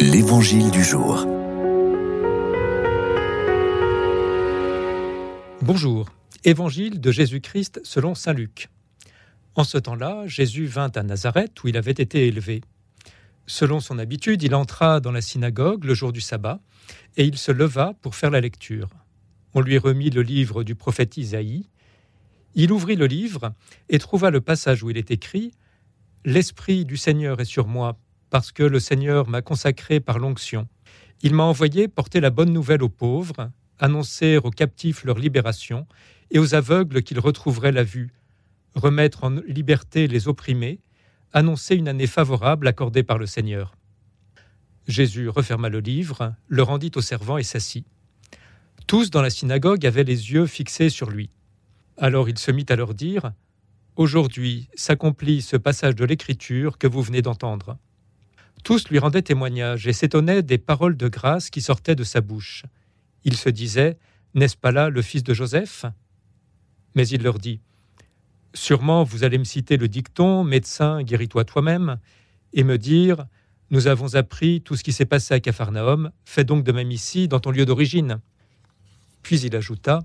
L'Évangile du jour. Bonjour, Évangile de Jésus-Christ selon Saint Luc. En ce temps-là, Jésus vint à Nazareth où il avait été élevé. Selon son habitude, il entra dans la synagogue le jour du sabbat et il se leva pour faire la lecture. On lui remit le livre du prophète Isaïe. Il ouvrit le livre et trouva le passage où il est écrit L'Esprit du Seigneur est sur moi parce que le Seigneur m'a consacré par l'onction. Il m'a envoyé porter la bonne nouvelle aux pauvres, annoncer aux captifs leur libération, et aux aveugles qu'ils retrouveraient la vue, remettre en liberté les opprimés, annoncer une année favorable accordée par le Seigneur. Jésus referma le livre, le rendit aux servants et s'assit. Tous dans la synagogue avaient les yeux fixés sur lui. Alors il se mit à leur dire Aujourd'hui s'accomplit ce passage de l'Écriture que vous venez d'entendre. Tous lui rendaient témoignage et s'étonnaient des paroles de grâce qui sortaient de sa bouche. Il se disait N'est-ce pas là le fils de Joseph? Mais il leur dit Sûrement vous allez me citer le dicton Médecin, guéris-toi toi-même, et me dire Nous avons appris tout ce qui s'est passé à Capharnaüm, fais donc de même ici, dans ton lieu d'origine. Puis il ajouta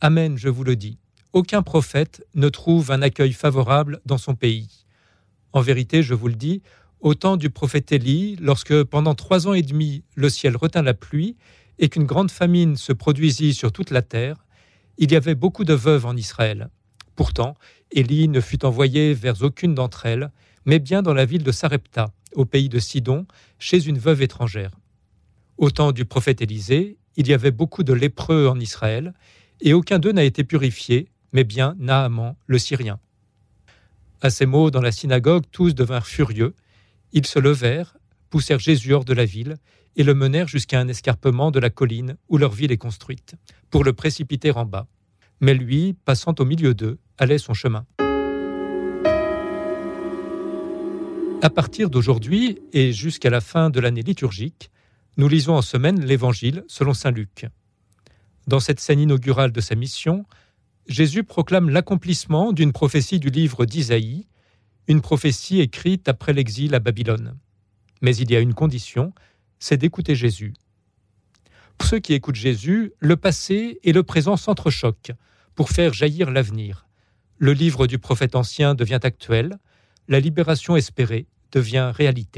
Amen, je vous le dis, aucun prophète ne trouve un accueil favorable dans son pays. En vérité, je vous le dis, au temps du prophète Élie, lorsque pendant trois ans et demi le ciel retint la pluie et qu'une grande famine se produisit sur toute la terre, il y avait beaucoup de veuves en Israël. Pourtant, Élie ne fut envoyé vers aucune d'entre elles, mais bien dans la ville de Sarepta, au pays de Sidon, chez une veuve étrangère. Au temps du prophète Élisée, il y avait beaucoup de lépreux en Israël, et aucun d'eux n'a été purifié, mais bien Naaman, le Syrien. À ces mots, dans la synagogue, tous devinrent furieux, ils se levèrent, poussèrent Jésus hors de la ville et le menèrent jusqu'à un escarpement de la colline où leur ville est construite, pour le précipiter en bas. Mais lui, passant au milieu d'eux, allait son chemin. À partir d'aujourd'hui et jusqu'à la fin de l'année liturgique, nous lisons en semaine l'Évangile selon Saint Luc. Dans cette scène inaugurale de sa mission, Jésus proclame l'accomplissement d'une prophétie du livre d'Isaïe, une prophétie écrite après l'exil à Babylone. Mais il y a une condition, c'est d'écouter Jésus. Pour ceux qui écoutent Jésus, le passé et le présent s'entrechoquent pour faire jaillir l'avenir. Le livre du prophète ancien devient actuel, la libération espérée devient réalité.